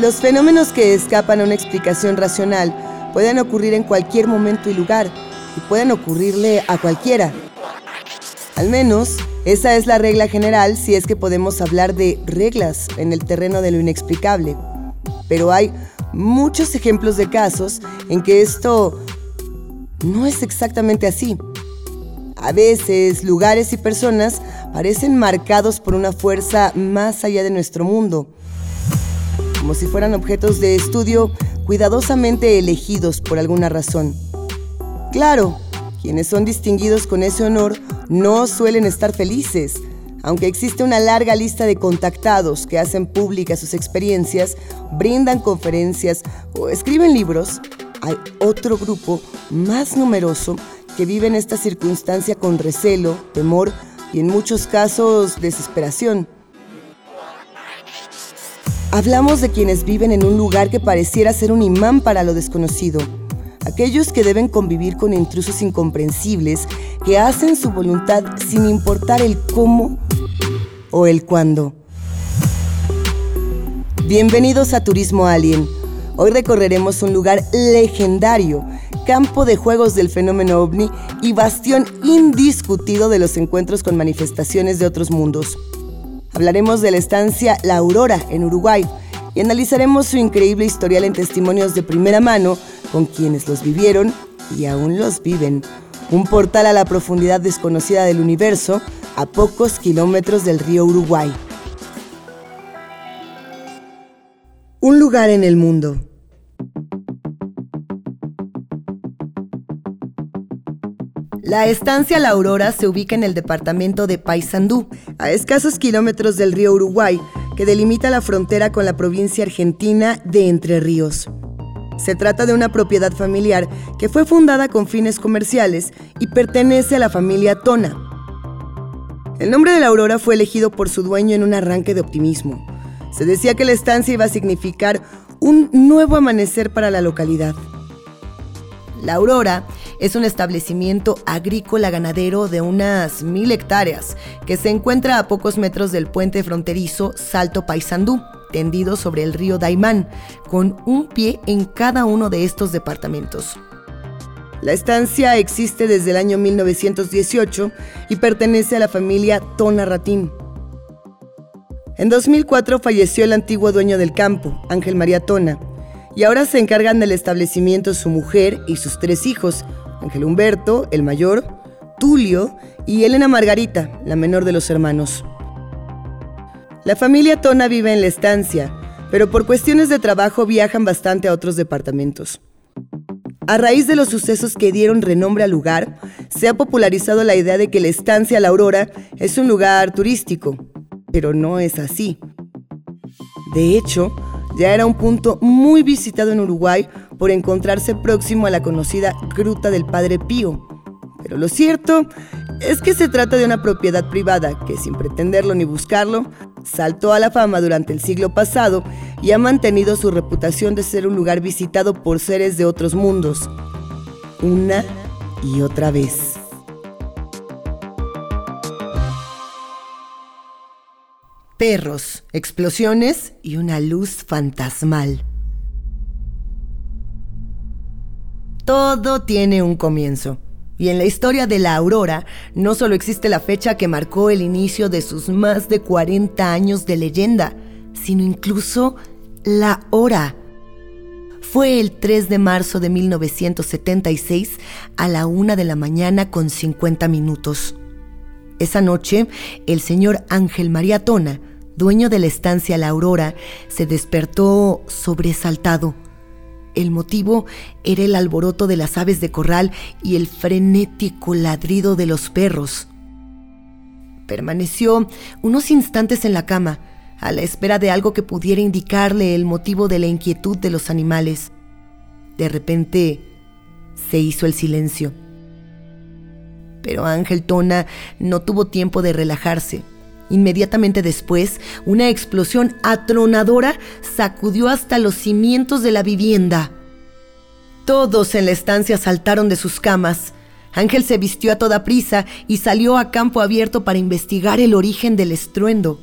Los fenómenos que escapan a una explicación racional pueden ocurrir en cualquier momento y lugar y pueden ocurrirle a cualquiera. Al menos, esa es la regla general si es que podemos hablar de reglas en el terreno de lo inexplicable. Pero hay muchos ejemplos de casos en que esto no es exactamente así. A veces, lugares y personas parecen marcados por una fuerza más allá de nuestro mundo, como si fueran objetos de estudio cuidadosamente elegidos por alguna razón. Claro, quienes son distinguidos con ese honor no suelen estar felices, aunque existe una larga lista de contactados que hacen públicas sus experiencias, brindan conferencias o escriben libros, hay otro grupo más numeroso que vive en esta circunstancia con recelo, temor y en muchos casos desesperación. Hablamos de quienes viven en un lugar que pareciera ser un imán para lo desconocido, aquellos que deben convivir con intrusos incomprensibles que hacen su voluntad sin importar el cómo o el cuándo. Bienvenidos a Turismo Alien. Hoy recorreremos un lugar legendario, campo de juegos del fenómeno ovni y bastión indiscutido de los encuentros con manifestaciones de otros mundos. Hablaremos de la estancia La Aurora en Uruguay y analizaremos su increíble historial en testimonios de primera mano con quienes los vivieron y aún los viven. Un portal a la profundidad desconocida del universo a pocos kilómetros del río Uruguay. Un lugar en el mundo. La estancia La Aurora se ubica en el departamento de Paysandú, a escasos kilómetros del río Uruguay, que delimita la frontera con la provincia argentina de Entre Ríos. Se trata de una propiedad familiar que fue fundada con fines comerciales y pertenece a la familia Tona. El nombre de la Aurora fue elegido por su dueño en un arranque de optimismo. Se decía que la estancia iba a significar un nuevo amanecer para la localidad. La Aurora es un establecimiento agrícola ganadero de unas mil hectáreas que se encuentra a pocos metros del puente fronterizo Salto Paysandú, tendido sobre el río Daimán, con un pie en cada uno de estos departamentos. La estancia existe desde el año 1918 y pertenece a la familia Tona Ratín. En 2004 falleció el antiguo dueño del campo, Ángel María Tona, y ahora se encargan del establecimiento su mujer y sus tres hijos, Ángel Humberto, el mayor, Tulio y Elena Margarita, la menor de los hermanos. La familia Tona vive en la estancia, pero por cuestiones de trabajo viajan bastante a otros departamentos. A raíz de los sucesos que dieron renombre al lugar, se ha popularizado la idea de que la estancia La Aurora es un lugar turístico, pero no es así. De hecho, ya era un punto muy visitado en Uruguay por encontrarse próximo a la conocida Gruta del Padre Pío. Pero lo cierto es que se trata de una propiedad privada que sin pretenderlo ni buscarlo, saltó a la fama durante el siglo pasado y ha mantenido su reputación de ser un lugar visitado por seres de otros mundos. Una y otra vez. Perros, explosiones y una luz fantasmal. Todo tiene un comienzo. Y en la historia de la aurora no solo existe la fecha que marcó el inicio de sus más de 40 años de leyenda, sino incluso la hora. Fue el 3 de marzo de 1976 a la una de la mañana con 50 minutos. Esa noche, el señor Ángel María Tona dueño de la estancia La Aurora, se despertó sobresaltado. El motivo era el alboroto de las aves de corral y el frenético ladrido de los perros. Permaneció unos instantes en la cama, a la espera de algo que pudiera indicarle el motivo de la inquietud de los animales. De repente se hizo el silencio. Pero Ángel Tona no tuvo tiempo de relajarse. Inmediatamente después, una explosión atronadora sacudió hasta los cimientos de la vivienda. Todos en la estancia saltaron de sus camas. Ángel se vistió a toda prisa y salió a campo abierto para investigar el origen del estruendo.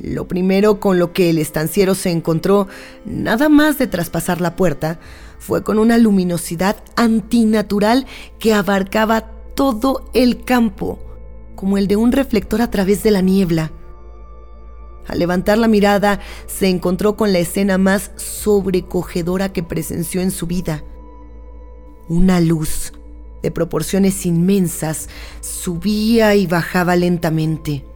Lo primero con lo que el estanciero se encontró, nada más de traspasar la puerta, fue con una luminosidad antinatural que abarcaba todo el campo, como el de un reflector a través de la niebla. Al levantar la mirada, se encontró con la escena más sobrecogedora que presenció en su vida. Una luz de proporciones inmensas subía y bajaba lentamente.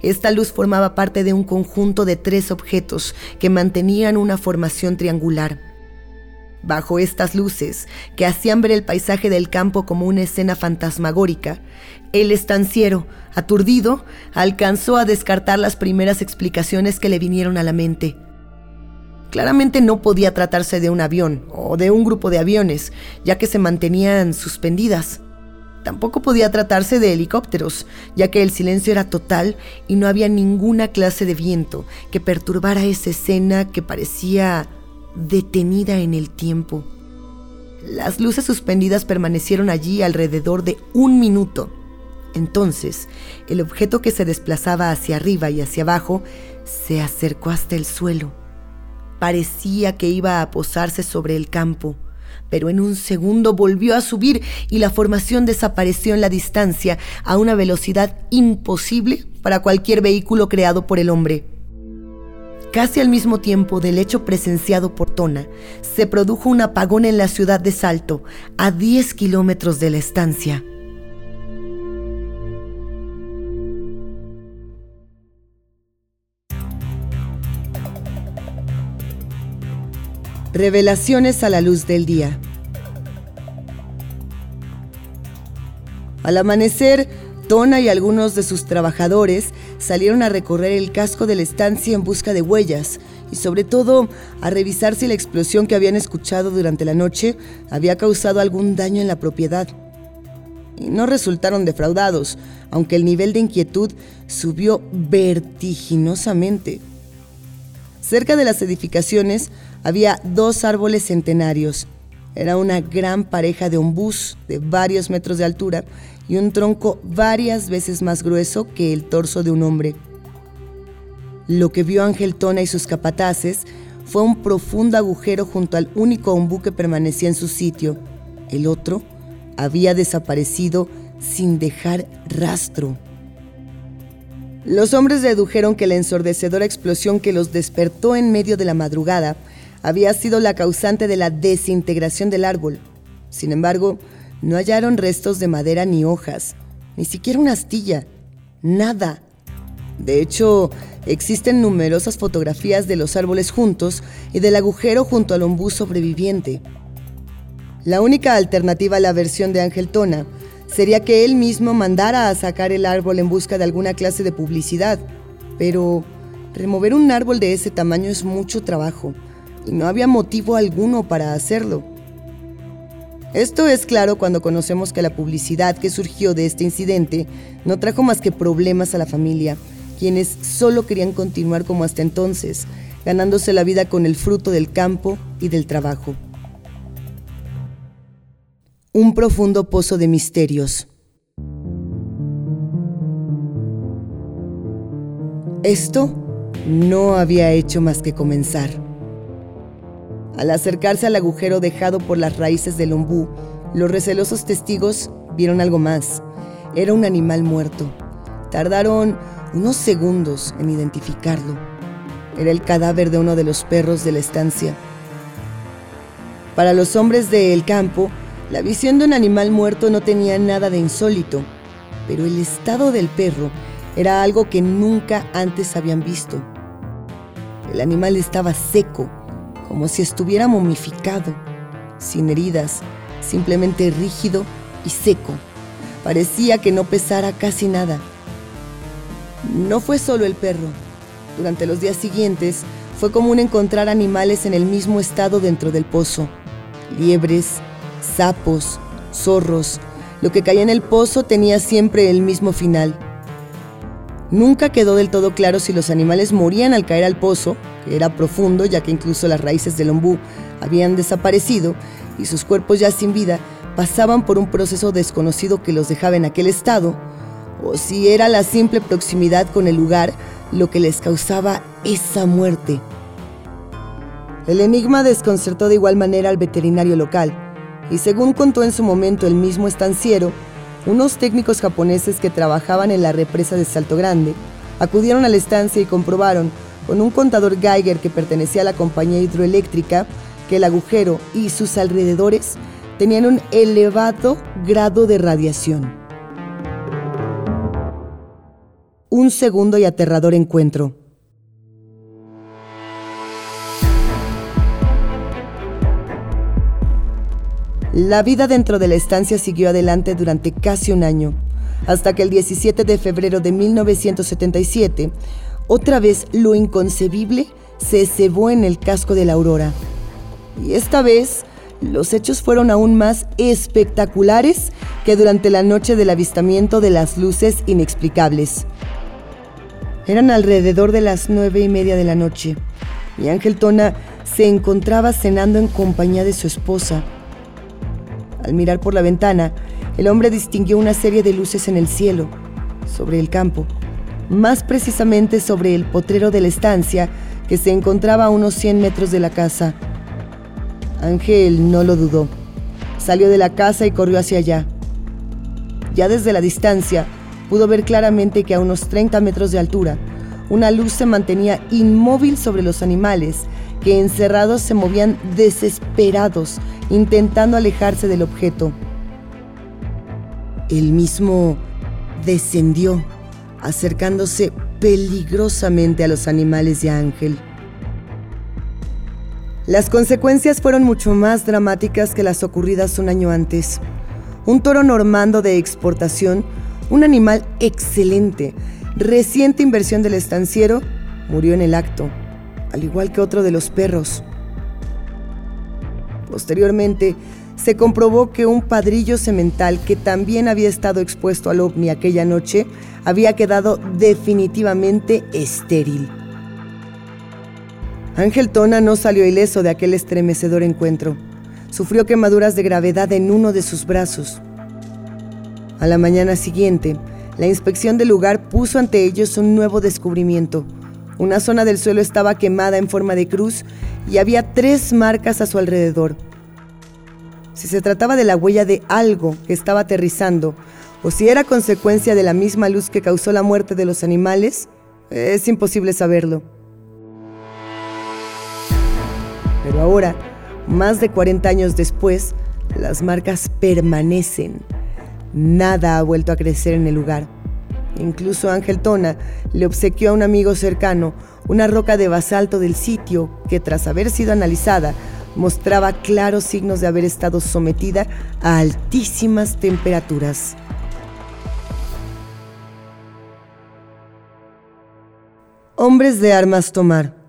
Esta luz formaba parte de un conjunto de tres objetos que mantenían una formación triangular. Bajo estas luces, que hacían ver el paisaje del campo como una escena fantasmagórica, el estanciero, aturdido, alcanzó a descartar las primeras explicaciones que le vinieron a la mente. Claramente no podía tratarse de un avión o de un grupo de aviones, ya que se mantenían suspendidas. Tampoco podía tratarse de helicópteros, ya que el silencio era total y no había ninguna clase de viento que perturbara esa escena que parecía detenida en el tiempo. Las luces suspendidas permanecieron allí alrededor de un minuto entonces, el objeto que se desplazaba hacia arriba y hacia abajo se acercó hasta el suelo. Parecía que iba a posarse sobre el campo, pero en un segundo volvió a subir y la formación desapareció en la distancia a una velocidad imposible para cualquier vehículo creado por el hombre. Casi al mismo tiempo del hecho presenciado por Tona, se produjo un apagón en la ciudad de Salto, a 10 kilómetros de la estancia. Revelaciones a la luz del día. Al amanecer, Tona y algunos de sus trabajadores salieron a recorrer el casco de la estancia en busca de huellas y sobre todo a revisar si la explosión que habían escuchado durante la noche había causado algún daño en la propiedad. Y no resultaron defraudados, aunque el nivel de inquietud subió vertiginosamente. Cerca de las edificaciones había dos árboles centenarios. Era una gran pareja de ombús de varios metros de altura y un tronco varias veces más grueso que el torso de un hombre. Lo que vio Ángel Tona y sus capataces fue un profundo agujero junto al único ombú que permanecía en su sitio. El otro había desaparecido sin dejar rastro. Los hombres dedujeron que la ensordecedora explosión que los despertó en medio de la madrugada había sido la causante de la desintegración del árbol. Sin embargo, no hallaron restos de madera ni hojas, ni siquiera una astilla, nada. De hecho, existen numerosas fotografías de los árboles juntos y del agujero junto al ombú sobreviviente. La única alternativa a la versión de Ángel Tona sería que él mismo mandara a sacar el árbol en busca de alguna clase de publicidad, pero remover un árbol de ese tamaño es mucho trabajo y no había motivo alguno para hacerlo. Esto es claro cuando conocemos que la publicidad que surgió de este incidente no trajo más que problemas a la familia, quienes solo querían continuar como hasta entonces, ganándose la vida con el fruto del campo y del trabajo. Un profundo pozo de misterios. Esto no había hecho más que comenzar. Al acercarse al agujero dejado por las raíces del ombú, los recelosos testigos vieron algo más. Era un animal muerto. Tardaron unos segundos en identificarlo. Era el cadáver de uno de los perros de la estancia. Para los hombres del campo, la visión de un animal muerto no tenía nada de insólito, pero el estado del perro era algo que nunca antes habían visto. El animal estaba seco, como si estuviera momificado, sin heridas, simplemente rígido y seco. Parecía que no pesara casi nada. No fue solo el perro. Durante los días siguientes fue común encontrar animales en el mismo estado dentro del pozo. Liebres, sapos, zorros. Lo que caía en el pozo tenía siempre el mismo final. Nunca quedó del todo claro si los animales morían al caer al pozo que era profundo ya que incluso las raíces del ombú habían desaparecido y sus cuerpos ya sin vida pasaban por un proceso desconocido que los dejaba en aquel estado, o si era la simple proximidad con el lugar lo que les causaba esa muerte. El enigma desconcertó de igual manera al veterinario local, y según contó en su momento el mismo estanciero, unos técnicos japoneses que trabajaban en la represa de Salto Grande acudieron a la estancia y comprobaron, con un contador Geiger que pertenecía a la compañía hidroeléctrica, que el agujero y sus alrededores tenían un elevado grado de radiación. Un segundo y aterrador encuentro. La vida dentro de la estancia siguió adelante durante casi un año, hasta que el 17 de febrero de 1977, otra vez lo inconcebible se cebó en el casco de la Aurora. Y esta vez los hechos fueron aún más espectaculares que durante la noche del avistamiento de las luces inexplicables. Eran alrededor de las nueve y media de la noche y Ángel Tona se encontraba cenando en compañía de su esposa. Al mirar por la ventana, el hombre distinguió una serie de luces en el cielo, sobre el campo, más precisamente sobre el potrero de la estancia que se encontraba a unos 100 metros de la casa. Ángel no lo dudó. Salió de la casa y corrió hacia allá. Ya desde la distancia, pudo ver claramente que a unos 30 metros de altura, una luz se mantenía inmóvil sobre los animales, que encerrados se movían desesperados intentando alejarse del objeto. El mismo descendió, acercándose peligrosamente a los animales de Ángel. Las consecuencias fueron mucho más dramáticas que las ocurridas un año antes. Un toro normando de exportación, un animal excelente, reciente inversión del estanciero, murió en el acto, al igual que otro de los perros. Posteriormente, se comprobó que un padrillo semental que también había estado expuesto al ovni aquella noche había quedado definitivamente estéril. Ángel Tona no salió ileso de aquel estremecedor encuentro. Sufrió quemaduras de gravedad en uno de sus brazos. A la mañana siguiente, la inspección del lugar puso ante ellos un nuevo descubrimiento. Una zona del suelo estaba quemada en forma de cruz y había tres marcas a su alrededor. Si se trataba de la huella de algo que estaba aterrizando o si era consecuencia de la misma luz que causó la muerte de los animales, es imposible saberlo. Pero ahora, más de 40 años después, las marcas permanecen. Nada ha vuelto a crecer en el lugar. Incluso Ángel Tona le obsequió a un amigo cercano una roca de basalto del sitio que tras haber sido analizada mostraba claros signos de haber estado sometida a altísimas temperaturas. Hombres de armas tomar.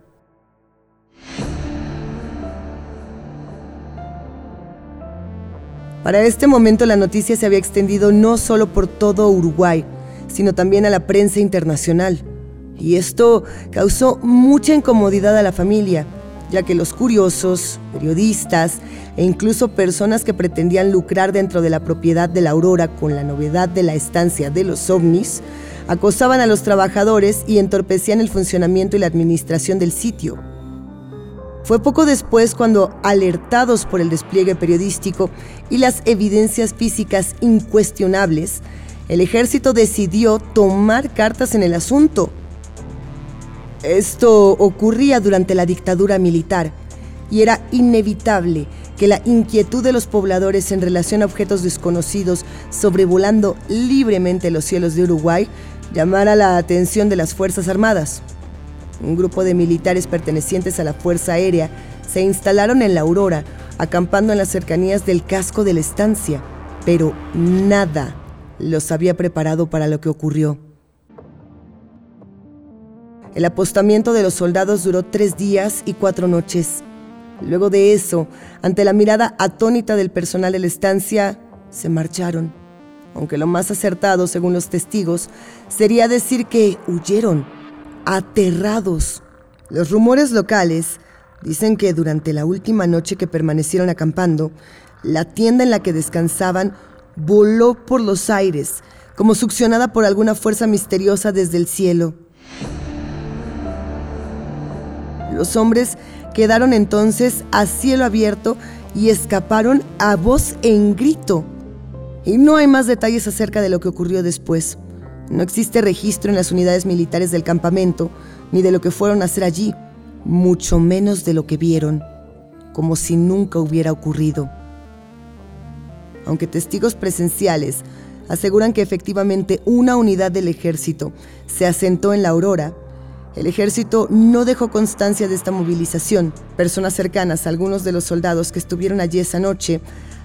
Para este momento la noticia se había extendido no solo por todo Uruguay, sino también a la prensa internacional. Y esto causó mucha incomodidad a la familia, ya que los curiosos, periodistas e incluso personas que pretendían lucrar dentro de la propiedad de la Aurora con la novedad de la estancia de los ovnis, acosaban a los trabajadores y entorpecían el funcionamiento y la administración del sitio. Fue poco después cuando, alertados por el despliegue periodístico y las evidencias físicas incuestionables, el ejército decidió tomar cartas en el asunto. Esto ocurría durante la dictadura militar y era inevitable que la inquietud de los pobladores en relación a objetos desconocidos sobrevolando libremente los cielos de Uruguay llamara la atención de las Fuerzas Armadas. Un grupo de militares pertenecientes a la Fuerza Aérea se instalaron en la Aurora, acampando en las cercanías del casco de la estancia, pero nada los había preparado para lo que ocurrió. El apostamiento de los soldados duró tres días y cuatro noches. Luego de eso, ante la mirada atónita del personal de la estancia, se marcharon. Aunque lo más acertado, según los testigos, sería decir que huyeron, aterrados. Los rumores locales dicen que durante la última noche que permanecieron acampando, la tienda en la que descansaban voló por los aires, como succionada por alguna fuerza misteriosa desde el cielo. Los hombres quedaron entonces a cielo abierto y escaparon a voz en grito. Y no hay más detalles acerca de lo que ocurrió después. No existe registro en las unidades militares del campamento, ni de lo que fueron a hacer allí, mucho menos de lo que vieron, como si nunca hubiera ocurrido. Aunque testigos presenciales aseguran que efectivamente una unidad del ejército se asentó en la aurora, el ejército no dejó constancia de esta movilización. Personas cercanas a algunos de los soldados que estuvieron allí esa noche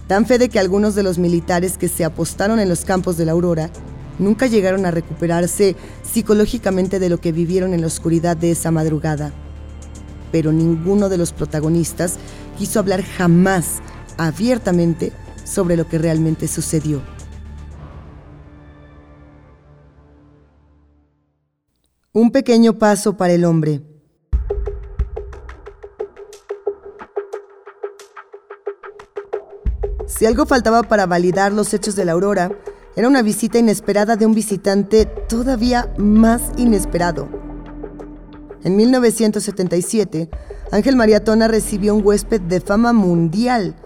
dan fe de que algunos de los militares que se apostaron en los campos de la aurora nunca llegaron a recuperarse psicológicamente de lo que vivieron en la oscuridad de esa madrugada. Pero ninguno de los protagonistas quiso hablar jamás abiertamente sobre lo que realmente sucedió. Un pequeño paso para el hombre. Si algo faltaba para validar los hechos de la aurora, era una visita inesperada de un visitante todavía más inesperado. En 1977, Ángel María Tona recibió un huésped de fama mundial,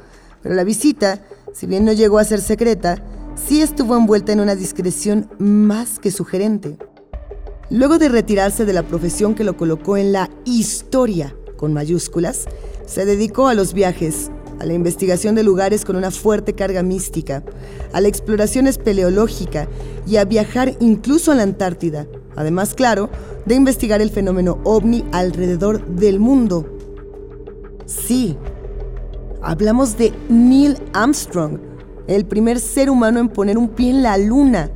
pero la visita, si bien no llegó a ser secreta, sí estuvo envuelta en una discreción más que sugerente. Luego de retirarse de la profesión que lo colocó en la historia, con mayúsculas, se dedicó a los viajes, a la investigación de lugares con una fuerte carga mística, a la exploración espeleológica y a viajar incluso a la Antártida, además, claro, de investigar el fenómeno ovni alrededor del mundo. Sí, hablamos de Neil Armstrong, el primer ser humano en poner un pie en la luna.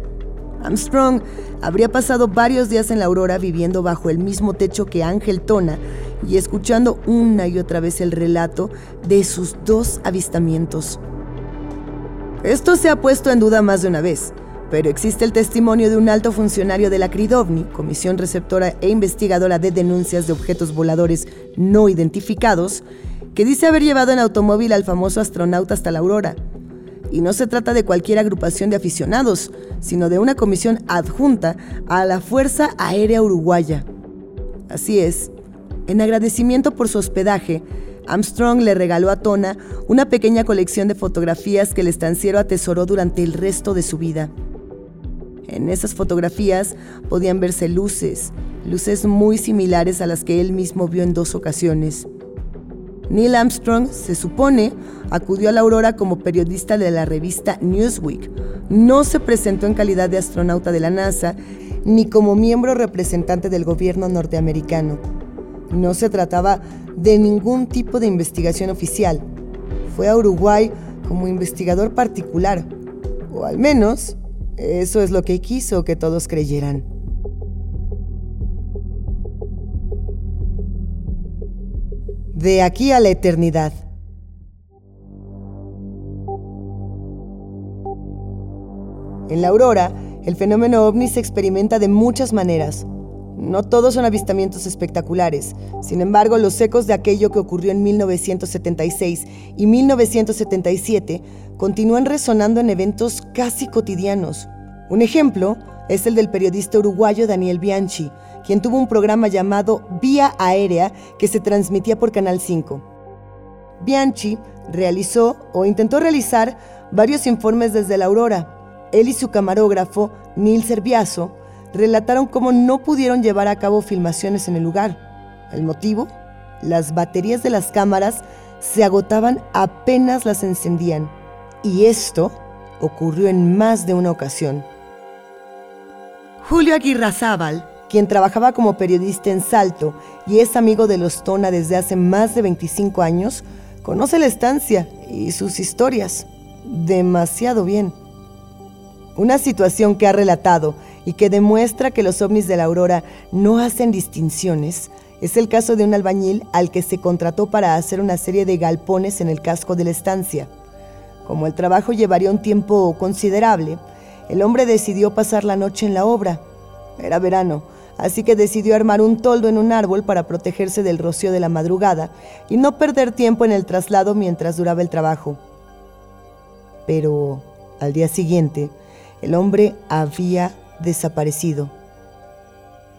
Armstrong habría pasado varios días en la aurora viviendo bajo el mismo techo que Ángel Tona y escuchando una y otra vez el relato de sus dos avistamientos. Esto se ha puesto en duda más de una vez, pero existe el testimonio de un alto funcionario de la CRIDOVNI, Comisión Receptora e Investigadora de Denuncias de Objetos Voladores No Identificados, que dice haber llevado en automóvil al famoso astronauta hasta la aurora y no se trata de cualquier agrupación de aficionados, sino de una comisión adjunta a la Fuerza Aérea Uruguaya. Así es, en agradecimiento por su hospedaje, Armstrong le regaló a Tona una pequeña colección de fotografías que el estanciero atesoró durante el resto de su vida. En esas fotografías podían verse luces, luces muy similares a las que él mismo vio en dos ocasiones. Neil Armstrong, se supone, acudió a la aurora como periodista de la revista Newsweek. No se presentó en calidad de astronauta de la NASA ni como miembro representante del gobierno norteamericano. No se trataba de ningún tipo de investigación oficial. Fue a Uruguay como investigador particular, o al menos eso es lo que quiso que todos creyeran. De aquí a la eternidad. En la aurora, el fenómeno ovni se experimenta de muchas maneras. No todos son avistamientos espectaculares, sin embargo los ecos de aquello que ocurrió en 1976 y 1977 continúan resonando en eventos casi cotidianos. Un ejemplo es el del periodista uruguayo Daniel Bianchi, quien tuvo un programa llamado Vía Aérea que se transmitía por Canal 5. Bianchi realizó o intentó realizar varios informes desde la aurora. Él y su camarógrafo, Neil Serviazo, relataron cómo no pudieron llevar a cabo filmaciones en el lugar. ¿El motivo? Las baterías de las cámaras se agotaban apenas las encendían. Y esto ocurrió en más de una ocasión. Julio Aguirrazábal, quien trabajaba como periodista en Salto y es amigo de los Tona desde hace más de 25 años, conoce la estancia y sus historias demasiado bien. Una situación que ha relatado y que demuestra que los ovnis de la aurora no hacen distinciones es el caso de un albañil al que se contrató para hacer una serie de galpones en el casco de la estancia. Como el trabajo llevaría un tiempo considerable, el hombre decidió pasar la noche en la obra. Era verano, así que decidió armar un toldo en un árbol para protegerse del rocío de la madrugada y no perder tiempo en el traslado mientras duraba el trabajo. Pero al día siguiente, el hombre había desaparecido.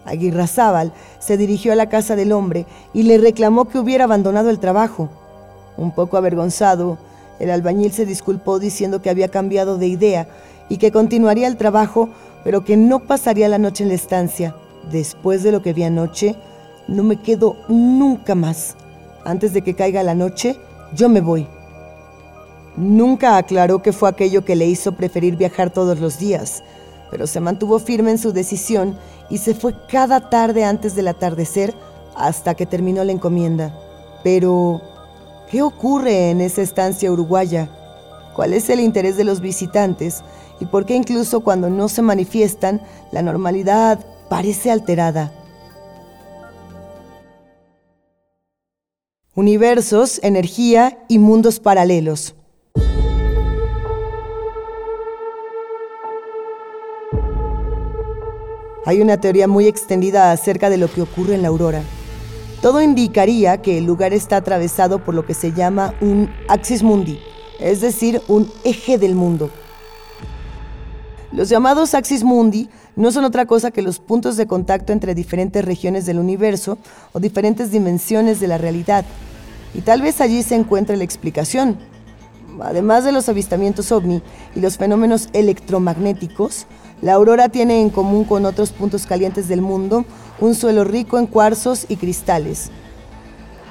Aguirrazábal se dirigió a la casa del hombre y le reclamó que hubiera abandonado el trabajo. Un poco avergonzado, el albañil se disculpó diciendo que había cambiado de idea y que continuaría el trabajo, pero que no pasaría la noche en la estancia. Después de lo que vi anoche, no me quedo nunca más. Antes de que caiga la noche, yo me voy. Nunca aclaró que fue aquello que le hizo preferir viajar todos los días, pero se mantuvo firme en su decisión y se fue cada tarde antes del atardecer hasta que terminó la encomienda. Pero, ¿qué ocurre en esa estancia uruguaya? ¿Cuál es el interés de los visitantes? ¿Y por qué incluso cuando no se manifiestan, la normalidad parece alterada? Universos, energía y mundos paralelos. Hay una teoría muy extendida acerca de lo que ocurre en la aurora. Todo indicaría que el lugar está atravesado por lo que se llama un axis mundi, es decir, un eje del mundo. Los llamados axis mundi no son otra cosa que los puntos de contacto entre diferentes regiones del universo o diferentes dimensiones de la realidad. Y tal vez allí se encuentre la explicación. Además de los avistamientos ovni y los fenómenos electromagnéticos, la aurora tiene en común con otros puntos calientes del mundo un suelo rico en cuarzos y cristales.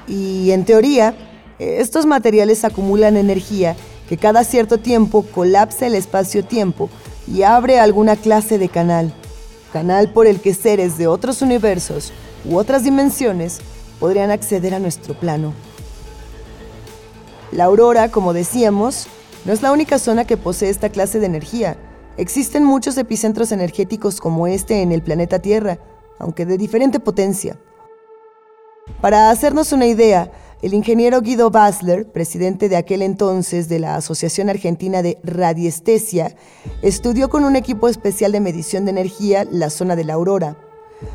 Y en teoría, estos materiales acumulan energía que cada cierto tiempo colapsa el espacio-tiempo y abre alguna clase de canal, canal por el que seres de otros universos u otras dimensiones podrían acceder a nuestro plano. La aurora, como decíamos, no es la única zona que posee esta clase de energía. Existen muchos epicentros energéticos como este en el planeta Tierra, aunque de diferente potencia. Para hacernos una idea, el ingeniero Guido Basler, presidente de aquel entonces de la Asociación Argentina de Radiestesia, estudió con un equipo especial de medición de energía la zona de la aurora.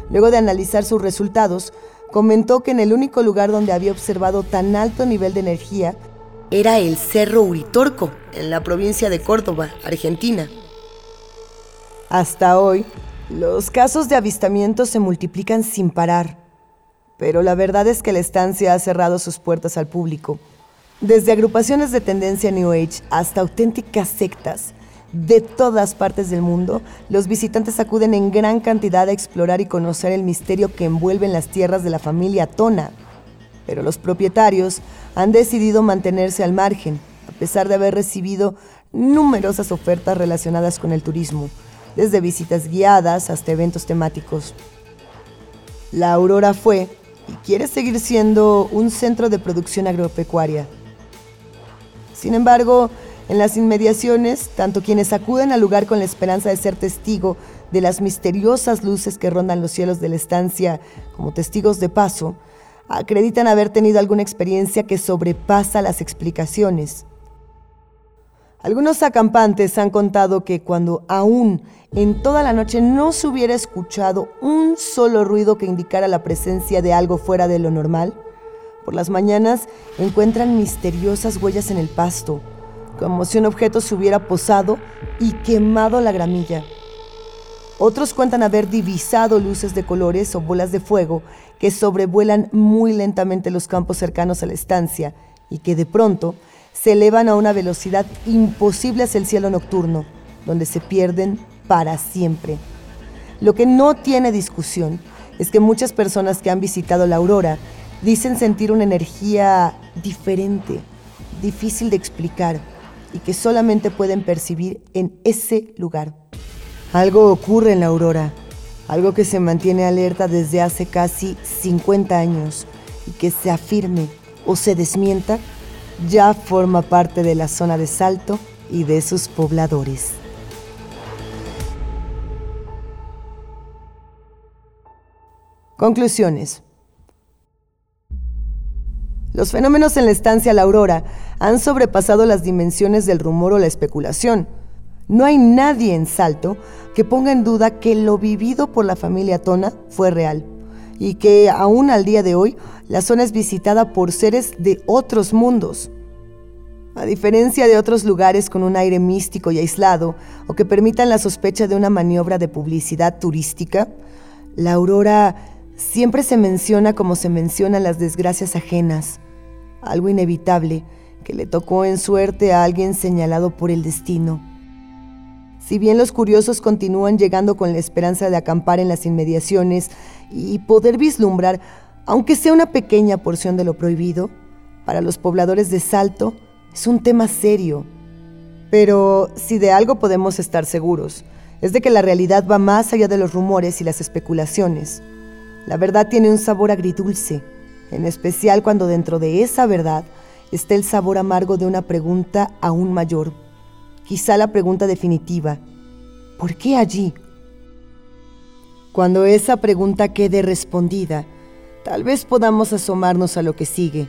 Luego de analizar sus resultados, comentó que en el único lugar donde había observado tan alto nivel de energía era el Cerro Uritorco, en la provincia de Córdoba, Argentina. Hasta hoy, los casos de avistamiento se multiplican sin parar, pero la verdad es que la estancia ha cerrado sus puertas al público. Desde agrupaciones de tendencia New Age hasta auténticas sectas, de todas partes del mundo, los visitantes acuden en gran cantidad a explorar y conocer el misterio que envuelve en las tierras de la familia Tona. Pero los propietarios han decidido mantenerse al margen, a pesar de haber recibido numerosas ofertas relacionadas con el turismo, desde visitas guiadas hasta eventos temáticos. La Aurora fue y quiere seguir siendo un centro de producción agropecuaria. Sin embargo, en las inmediaciones, tanto quienes acuden al lugar con la esperanza de ser testigo de las misteriosas luces que rondan los cielos de la estancia como testigos de paso, acreditan haber tenido alguna experiencia que sobrepasa las explicaciones. Algunos acampantes han contado que cuando aún en toda la noche no se hubiera escuchado un solo ruido que indicara la presencia de algo fuera de lo normal, por las mañanas encuentran misteriosas huellas en el pasto, como si un objeto se hubiera posado y quemado la gramilla. Otros cuentan haber divisado luces de colores o bolas de fuego que sobrevuelan muy lentamente los campos cercanos a la estancia y que de pronto se elevan a una velocidad imposible hacia el cielo nocturno, donde se pierden para siempre. Lo que no tiene discusión es que muchas personas que han visitado la aurora dicen sentir una energía diferente, difícil de explicar y que solamente pueden percibir en ese lugar. Algo ocurre en la aurora, algo que se mantiene alerta desde hace casi 50 años y que se afirme o se desmienta, ya forma parte de la zona de Salto y de sus pobladores. Conclusiones. Los fenómenos en la estancia La Aurora han sobrepasado las dimensiones del rumor o la especulación no hay nadie en Salto que ponga en duda que lo vivido por la familia Tona fue real y que aún al día de hoy la zona es visitada por seres de otros mundos. A diferencia de otros lugares con un aire místico y aislado o que permitan la sospecha de una maniobra de publicidad turística, La aurora siempre se menciona como se mencionan las desgracias ajenas, algo inevitable que le tocó en suerte a alguien señalado por el destino. Si bien los curiosos continúan llegando con la esperanza de acampar en las inmediaciones y poder vislumbrar, aunque sea una pequeña porción de lo prohibido, para los pobladores de Salto es un tema serio. Pero si de algo podemos estar seguros, es de que la realidad va más allá de los rumores y las especulaciones. La verdad tiene un sabor agridulce, en especial cuando dentro de esa verdad está el sabor amargo de una pregunta aún mayor, quizá la pregunta definitiva, ¿por qué allí? Cuando esa pregunta quede respondida, tal vez podamos asomarnos a lo que sigue,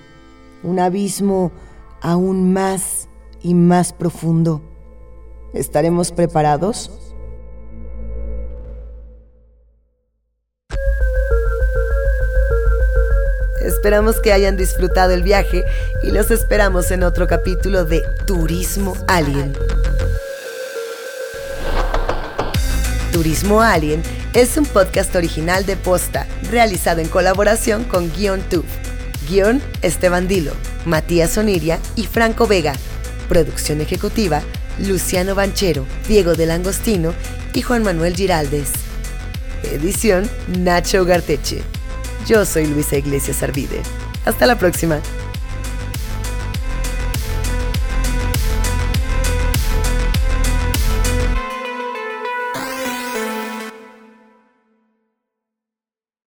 un abismo aún más y más profundo. ¿Estaremos preparados? Esperamos que hayan disfrutado el viaje y los esperamos en otro capítulo de Turismo Alien. Turismo Alien es un podcast original de Posta, realizado en colaboración con Guion Tube. Guión Esteban Dilo, Matías Oniria y Franco Vega. Producción ejecutiva Luciano Banchero, Diego del Angostino y Juan Manuel Giraldes. Edición Nacho Garteche. Yo soy Luisa Iglesias Arvide. Hasta la próxima.